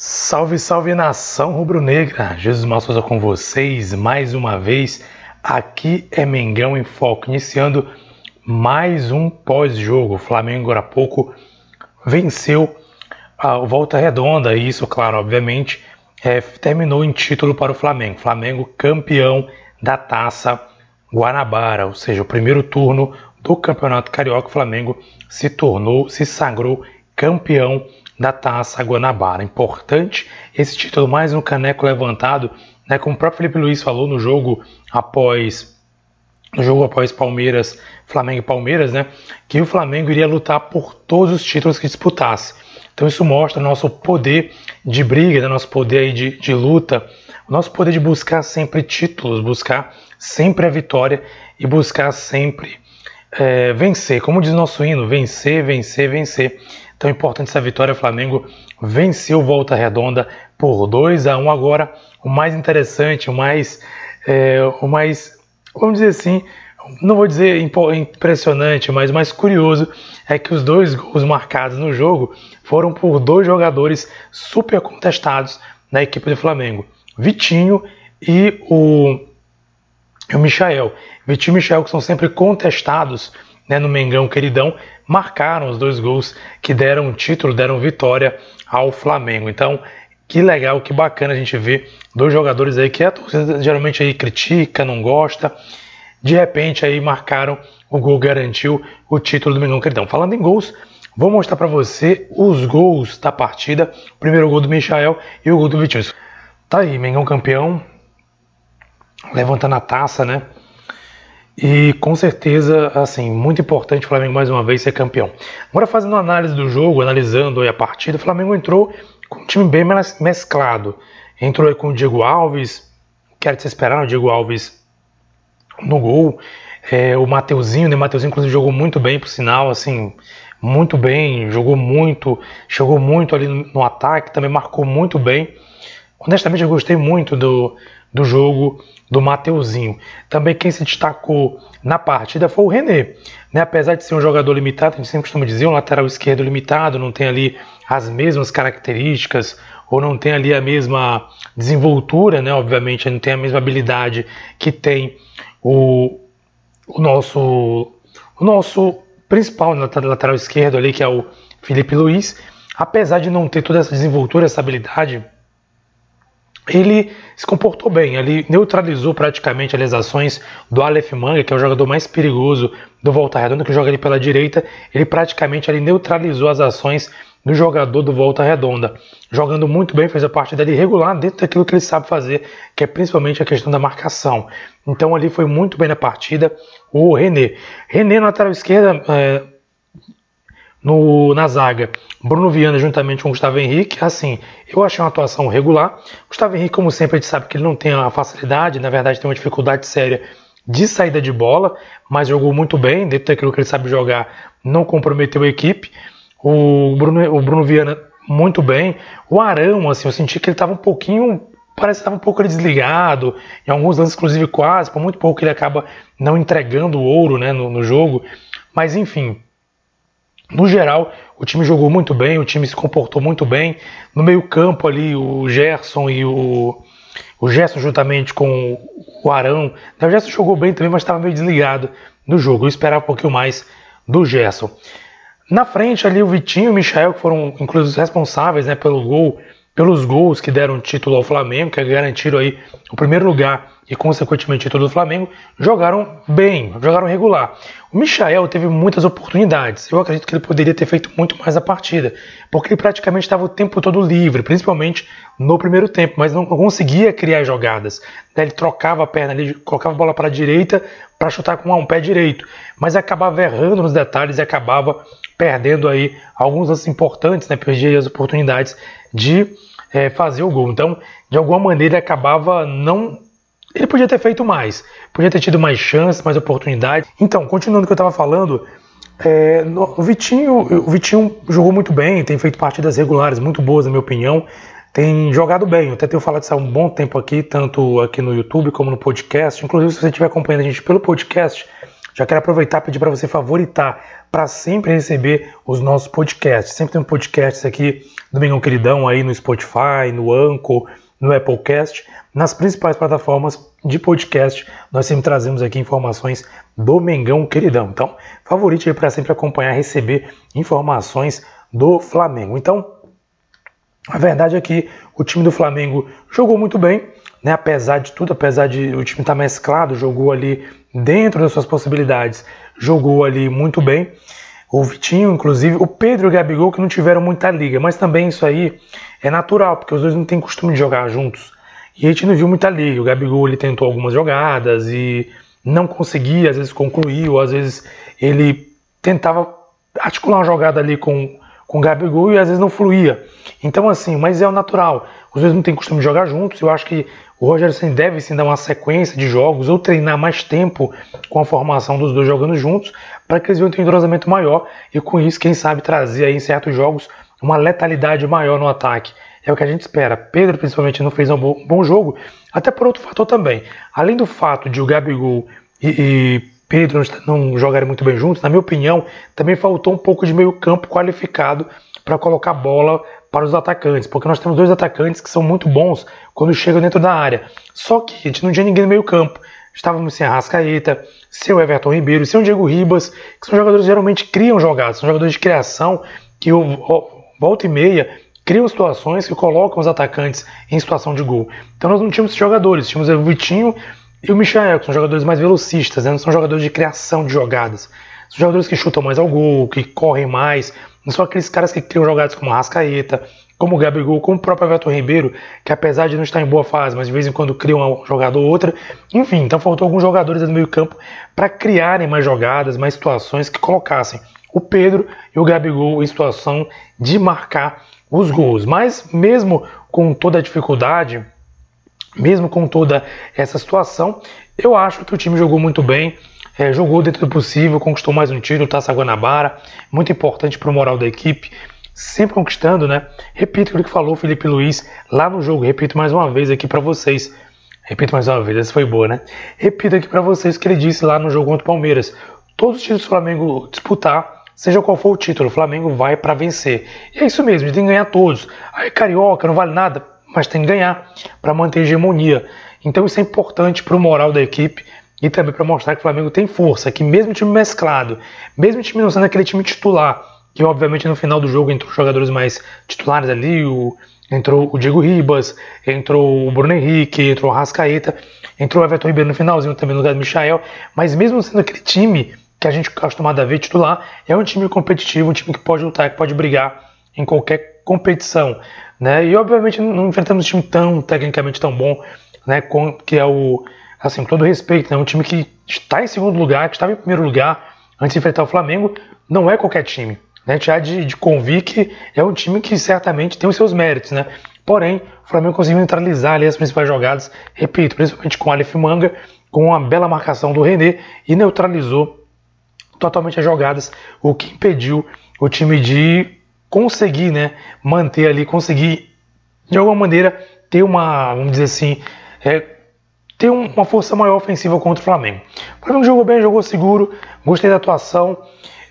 Salve, salve nação rubro-negra! Jesus Malsosa com vocês mais uma vez. Aqui é Mengão em Foco, iniciando mais um pós-jogo. Flamengo agora há pouco venceu a volta redonda, e isso, claro, obviamente, é, terminou em título para o Flamengo. Flamengo campeão da taça Guanabara, ou seja, o primeiro turno do Campeonato Carioca. O Flamengo se tornou, se sagrou campeão da Taça Guanabara. Importante esse título, mais um caneco levantado, né, como o próprio Felipe Luiz falou no jogo após no jogo após Palmeiras, Flamengo e Palmeiras, né, que o Flamengo iria lutar por todos os títulos que disputasse. Então isso mostra o nosso poder de briga, né, nosso poder de, de luta, o nosso poder de buscar sempre títulos, buscar sempre a vitória e buscar sempre é, vencer. Como diz nosso hino, vencer, vencer, vencer. Então, importante essa vitória. O Flamengo venceu Volta Redonda por 2 a 1 Agora, o mais interessante, o mais, é, o mais, vamos dizer assim, não vou dizer impressionante, mas o mais curioso é que os dois gols marcados no jogo foram por dois jogadores super contestados na equipe do Flamengo: Vitinho e o, o Michael. Vitinho e Michael que são sempre contestados né, no Mengão queridão, marcaram os dois gols que deram título, deram vitória ao Flamengo. Então, que legal, que bacana a gente ver dois jogadores aí que a torcida geralmente aí critica, não gosta. De repente aí marcaram o gol, garantiu o título do Mengão Queridão. Falando em gols, vou mostrar para você os gols da partida. O primeiro gol do Michael e o gol do Vitinho. Tá aí, Mengão campeão, levantando a taça, né? E com certeza, assim, muito importante o Flamengo mais uma vez ser campeão. Agora fazendo análise do jogo, analisando a partida, o Flamengo entrou com um time bem mesclado. Entrou com o Diego Alves, que era de se esperar, o Diego Alves no gol. É, o Mateuzinho, né? O Mateuzinho inclusive jogou muito bem, por sinal, assim, muito bem, jogou muito, jogou muito ali no ataque, também marcou muito bem. Honestamente, eu gostei muito do, do jogo do Mateuzinho. Também quem se destacou na partida foi o René. Né? Apesar de ser um jogador limitado, a gente sempre costuma dizer, um lateral esquerdo limitado, não tem ali as mesmas características, ou não tem ali a mesma desenvoltura, né? obviamente, não tem a mesma habilidade que tem o, o nosso, o nosso principal lateral esquerdo ali, que é o Felipe Luiz. Apesar de não ter toda essa desenvoltura, essa habilidade, ele se comportou bem, ele neutralizou praticamente as ações do Aleph Manga, que é o jogador mais perigoso do Volta Redonda, que joga ali pela direita, ele praticamente ele neutralizou as ações do jogador do Volta Redonda, jogando muito bem, fez a partida ali regular dentro daquilo que ele sabe fazer, que é principalmente a questão da marcação. Então ali foi muito bem na partida o René. René na lateral esquerda, é, no, na zaga, Bruno Viana juntamente com Gustavo Henrique. Assim, eu achei uma atuação regular. Gustavo Henrique, como sempre, a gente sabe que ele não tem a facilidade, na verdade tem uma dificuldade séria de saída de bola, mas jogou muito bem, dentro daquilo que ele sabe jogar, não comprometeu a equipe. O Bruno, o Bruno Viana muito bem. O Arão, assim, eu senti que ele estava um pouquinho parece que estava um pouco desligado, em alguns lances, inclusive, quase, por muito pouco ele acaba não entregando o ouro né, no, no jogo. Mas enfim, no geral, o time jogou muito bem, o time se comportou muito bem. No meio-campo ali, o Gerson e o. O Gerson juntamente com o Arão. O Gerson jogou bem também, mas estava meio desligado no jogo. Eu esperava um pouquinho mais do Gerson. Na frente ali, o Vitinho e o Michel, que foram inclusive responsáveis né, pelo gol, pelos gols que deram título ao Flamengo, que garantiram aí o primeiro lugar e consequentemente título do Flamengo, jogaram bem, jogaram regular. O Michael teve muitas oportunidades. Eu acredito que ele poderia ter feito muito mais a partida, porque ele praticamente estava o tempo todo livre, principalmente no primeiro tempo, mas não conseguia criar jogadas. Ele trocava a perna ali, colocava a bola para a direita para chutar com um pé direito, mas acabava errando nos detalhes e acabava perdendo aí alguns lances importantes, né? Perdia as oportunidades de é, fazer o gol. Então, de alguma maneira, ele acabava não ele podia ter feito mais, podia ter tido mais chances, mais oportunidades. Então, continuando o que eu estava falando, é, o, Vitinho, o Vitinho jogou muito bem, tem feito partidas regulares muito boas, na minha opinião. Tem jogado bem, eu até tenho falado isso há um bom tempo aqui, tanto aqui no YouTube como no podcast. Inclusive, se você estiver acompanhando a gente pelo podcast, já quero aproveitar e pedir para você favoritar, para sempre receber os nossos podcasts. Sempre tem um podcast aqui do Mengão Queridão aí no Spotify, no Anchor, no Applecast, nas principais plataformas de podcast. Nós sempre trazemos aqui informações do Mengão Queridão. Então, favorite aí para sempre acompanhar, receber informações do Flamengo. Então, a verdade é que o time do Flamengo jogou muito bem, né? apesar de tudo, apesar de o time estar tá mesclado, jogou ali dentro das suas possibilidades, jogou ali muito bem. O Vitinho, inclusive, o Pedro e o Gabigol que não tiveram muita liga, mas também isso aí é natural, porque os dois não têm costume de jogar juntos. E a gente não viu muita liga. O Gabigol ele tentou algumas jogadas e não conseguia, às vezes concluiu, às vezes ele tentava articular uma jogada ali com, com o Gabigol e às vezes não fluía. Então, assim, mas é o natural. Os dois não têm costume de jogar juntos. Eu acho que o Roger Sen deve sim dar uma sequência de jogos ou treinar mais tempo com a formação dos dois jogando juntos para que eles venham ter um entrosamento maior e com isso, quem sabe, trazer aí em certos jogos uma letalidade maior no ataque. É o que a gente espera. Pedro, principalmente, não fez um bom, jogo, até por outro fator também. Além do fato de o Gabigol e, e Pedro não jogarem muito bem juntos, na minha opinião, também faltou um pouco de meio campo qualificado para colocar bola para os atacantes, porque nós temos dois atacantes que são muito bons quando chegam dentro da área. Só que a gente não tinha ninguém no meio campo. Estávamos sem a Rascaeta, sem o Everton Ribeiro, sem o Diego Ribas, que são jogadores que geralmente criam jogadas, são jogadores de criação que volta e meia criam situações que colocam os atacantes em situação de gol. Então nós não tínhamos jogadores, tínhamos o Vitinho e o Michael, que são jogadores mais velocistas, né? não são jogadores de criação de jogadas. São jogadores que chutam mais ao gol, que correm mais, não são aqueles caras que criam jogadas como Rascaeta, como o Gabigol, como o próprio Everton Ribeiro, que apesar de não estar em boa fase, mas de vez em quando criam uma jogada ou outra. Enfim, então faltou alguns jogadores no meio campo para criarem mais jogadas, mais situações que colocassem o Pedro e o Gabigol em situação de marcar os gols. Mas mesmo com toda a dificuldade, mesmo com toda essa situação, eu acho que o time jogou muito bem. É, jogou dentro do possível, conquistou mais um tiro, Taça Guanabara, muito importante para o moral da equipe, sempre conquistando, né? Repito o que falou o Felipe Luiz lá no jogo, repito mais uma vez aqui para vocês. Repito mais uma vez, essa foi boa, né? Repito aqui para vocês o que ele disse lá no jogo contra o Palmeiras. Todos os títulos do Flamengo disputar, seja qual for o título, o Flamengo vai para vencer. E é isso mesmo, tem que ganhar todos. Aí carioca não vale nada, mas tem que ganhar para manter a hegemonia. Então isso é importante para o moral da equipe e também para mostrar que o Flamengo tem força, que mesmo time mesclado, mesmo time não sendo aquele time titular, que obviamente no final do jogo entrou jogadores mais titulares ali, o, entrou o Diego Ribas, entrou o Bruno Henrique, entrou o Rascaeta, entrou o Everton Ribeiro no finalzinho também no lugar do Michael, mas mesmo sendo aquele time que a gente está acostumado a ver titular, é um time competitivo, um time que pode lutar, que pode brigar em qualquer competição. Né? E obviamente não enfrentamos um time tão tecnicamente tão bom, né? Que é o. Assim, com todo respeito, né? um time que está em segundo lugar, que estava em primeiro lugar antes de enfrentar o Flamengo, não é qualquer time. Né? Já de, de convir que é um time que certamente tem os seus méritos. Né? Porém, o Flamengo conseguiu neutralizar ali as principais jogadas, repito, principalmente com o Aleph Manga, com uma bela marcação do René e neutralizou totalmente as jogadas, o que impediu o time de conseguir, né, manter ali, conseguir de alguma maneira ter uma, vamos dizer assim, é, ter uma força maior ofensiva contra o Flamengo. O Flamengo jogou bem, jogou seguro, gostei da atuação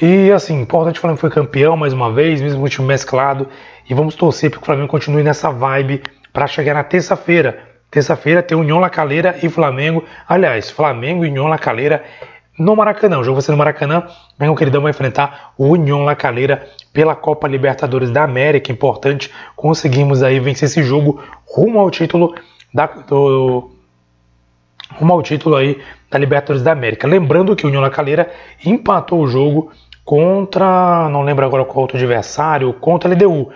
e assim, importante o Flamengo foi campeão mais uma vez, mesmo com o time mesclado e vamos torcer para que o Flamengo continue nessa vibe para chegar na terça-feira. Terça-feira tem União La Calera e Flamengo. Aliás, Flamengo e União La Calera no Maracanã. O jogo vai ser no Maracanã. Mengão Queridão vai enfrentar o União La Calera pela Copa Libertadores da América. Importante, conseguimos aí vencer esse jogo rumo ao título da, do, rumo ao título aí da Libertadores da América. Lembrando que o União La Calera empatou o jogo contra, não lembro agora qual outro adversário, contra a LDU.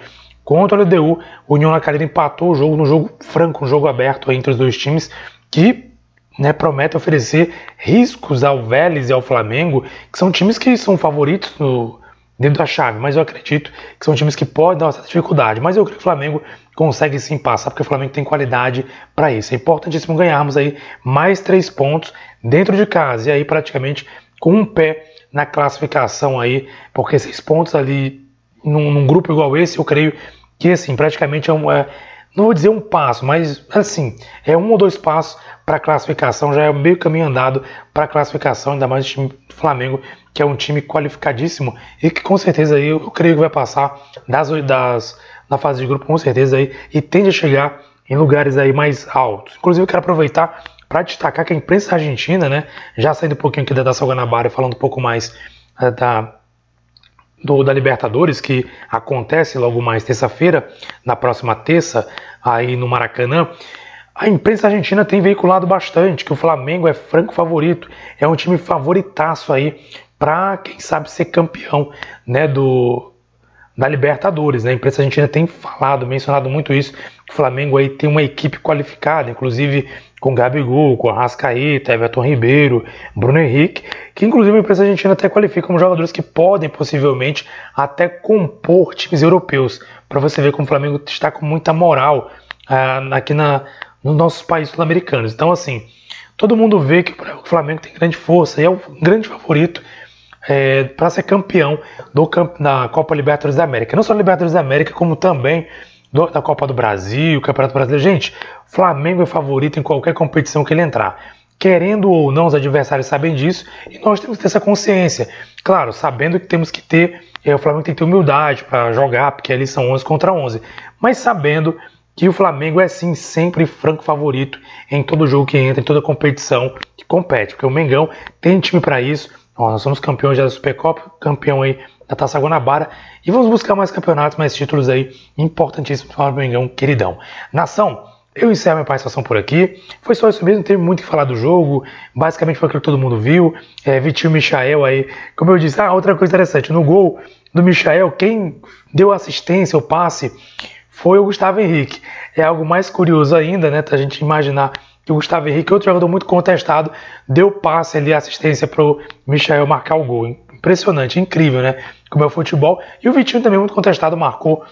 Contra a LDU, o União La Calera empatou o jogo no jogo franco, um jogo aberto entre os dois times, que né, promete oferecer riscos ao Vélez e ao Flamengo, que são times que são favoritos no, dentro da chave, mas eu acredito que são times que podem dar certa dificuldade. Mas eu creio que o Flamengo consegue sim passar, porque o Flamengo tem qualidade para isso. É importantíssimo ganharmos aí mais três pontos dentro de casa, e aí praticamente com um pé na classificação aí, porque seis pontos ali num, num grupo igual esse, eu creio que assim, praticamente é um. É, não vou dizer um passo, mas assim, é um ou dois passos para a classificação, já é meio caminho andado para a classificação, ainda mais o time do Flamengo, que é um time qualificadíssimo e que com certeza aí, eu creio que vai passar das, das, na fase de grupo, com certeza aí, e tende a chegar em lugares aí mais altos. Inclusive, eu quero aproveitar para destacar que a imprensa argentina, né, já saindo um pouquinho aqui da Taça Guanabara e falando um pouco mais uh, da, do, da Libertadores, que acontece logo mais terça-feira, na próxima terça, aí no Maracanã, a imprensa argentina tem veiculado bastante que o Flamengo é franco favorito, é um time favoritaço aí para quem sabe ser campeão, né, do da Libertadores, né? A imprensa argentina tem falado, mencionado muito isso, que o Flamengo aí tem uma equipe qualificada, inclusive com Gabigol, com Arrascaeta, Everton Ribeiro, Bruno Henrique, que inclusive a imprensa argentina até qualifica como jogadores que podem possivelmente até compor times europeus, para você ver como o Flamengo está com muita moral ah, aqui na, nos nossos países sul-americanos. Então, assim, todo mundo vê que o Flamengo tem grande força e é o grande favorito é, para ser campeão do, da Copa Libertadores da América. Não só Libertadores da América, como também da Copa do Brasil, Campeonato Brasileiro. Gente, Flamengo é favorito em qualquer competição que ele entrar. Querendo ou não, os adversários sabem disso e nós temos que ter essa consciência. Claro, sabendo que temos que ter, é, o Flamengo tem que ter humildade para jogar, porque ali são 11 contra 11, mas sabendo que o Flamengo é sim sempre franco favorito em todo jogo que entra, em toda competição que compete, porque o Mengão tem time para isso. Nós somos campeões da Supercopa, campeão aí da Taça Guanabara e vamos buscar mais campeonatos, mais títulos aí importantíssimos para o Mengão queridão. Nação, eu encerro minha participação por aqui. Foi só isso mesmo, não teve muito o que falar do jogo. Basicamente foi aquilo que todo mundo viu. É, Vitinho Michael aí, como eu disse, ah, outra coisa interessante, no gol do Michael, quem deu assistência, o passe, foi o Gustavo Henrique. É algo mais curioso ainda, né? A gente imaginar que o Gustavo Henrique, outro jogador muito contestado, deu passe ali, assistência para o Michel marcar o gol. Impressionante, incrível, né? Como é o futebol. E o Vitinho também muito contestado, marcou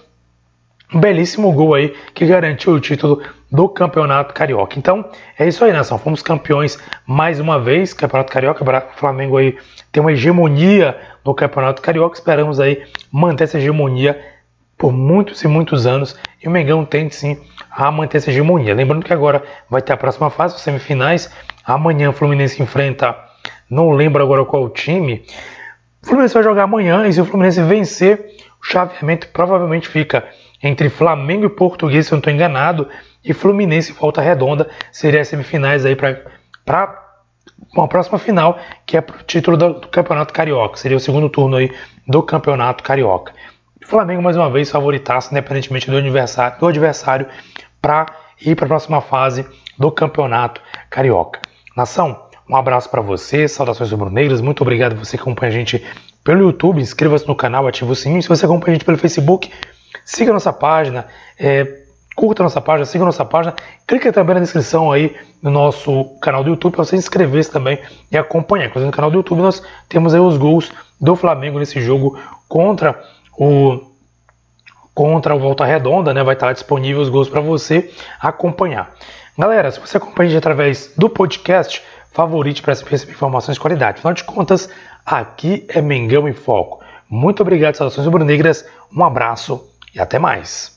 um belíssimo gol aí que garantiu o título do Campeonato Carioca. Então, é isso aí, nação. Fomos campeões mais uma vez, Campeonato Carioca. O Flamengo aí tem uma hegemonia no Campeonato Carioca. Esperamos aí manter essa hegemonia por muitos e muitos anos e o Mengão tem sim a manter essa hegemonia. Lembrando que agora vai ter a próxima fase, os semifinais. Amanhã o Fluminense enfrenta, não lembro agora qual time. O Fluminense vai jogar amanhã e se o Fluminense vencer, o chaveamento provavelmente fica entre Flamengo e Português, se eu não estou enganado, e Fluminense volta redonda. Seria as semifinais aí para uma próxima final, que é para o título do, do Campeonato Carioca. Seria o segundo turno aí do Campeonato Carioca. Flamengo, mais uma vez, favoritasse, independentemente do adversário, do adversário para ir para a próxima fase do Campeonato Carioca. Nação, um abraço para você, saudações rubro-negras, muito obrigado você que acompanha a gente pelo YouTube, inscreva-se no canal, ative o sininho. Se você acompanha a gente pelo Facebook, siga nossa página, é, curta nossa página, siga nossa página, clique também na descrição aí no nosso canal do YouTube para você inscrever-se também e acompanhar. Inclusive no canal do YouTube nós temos aí os gols do Flamengo nesse jogo contra o contra o Volta Redonda, né? Vai estar disponível os gols para você acompanhar. Galera, se você acompanha a gente através do podcast, favorite para receber informações de qualidade. Afinal de contas, aqui é Mengão em Foco. Muito obrigado, saudações rubro-negras, um abraço e até mais.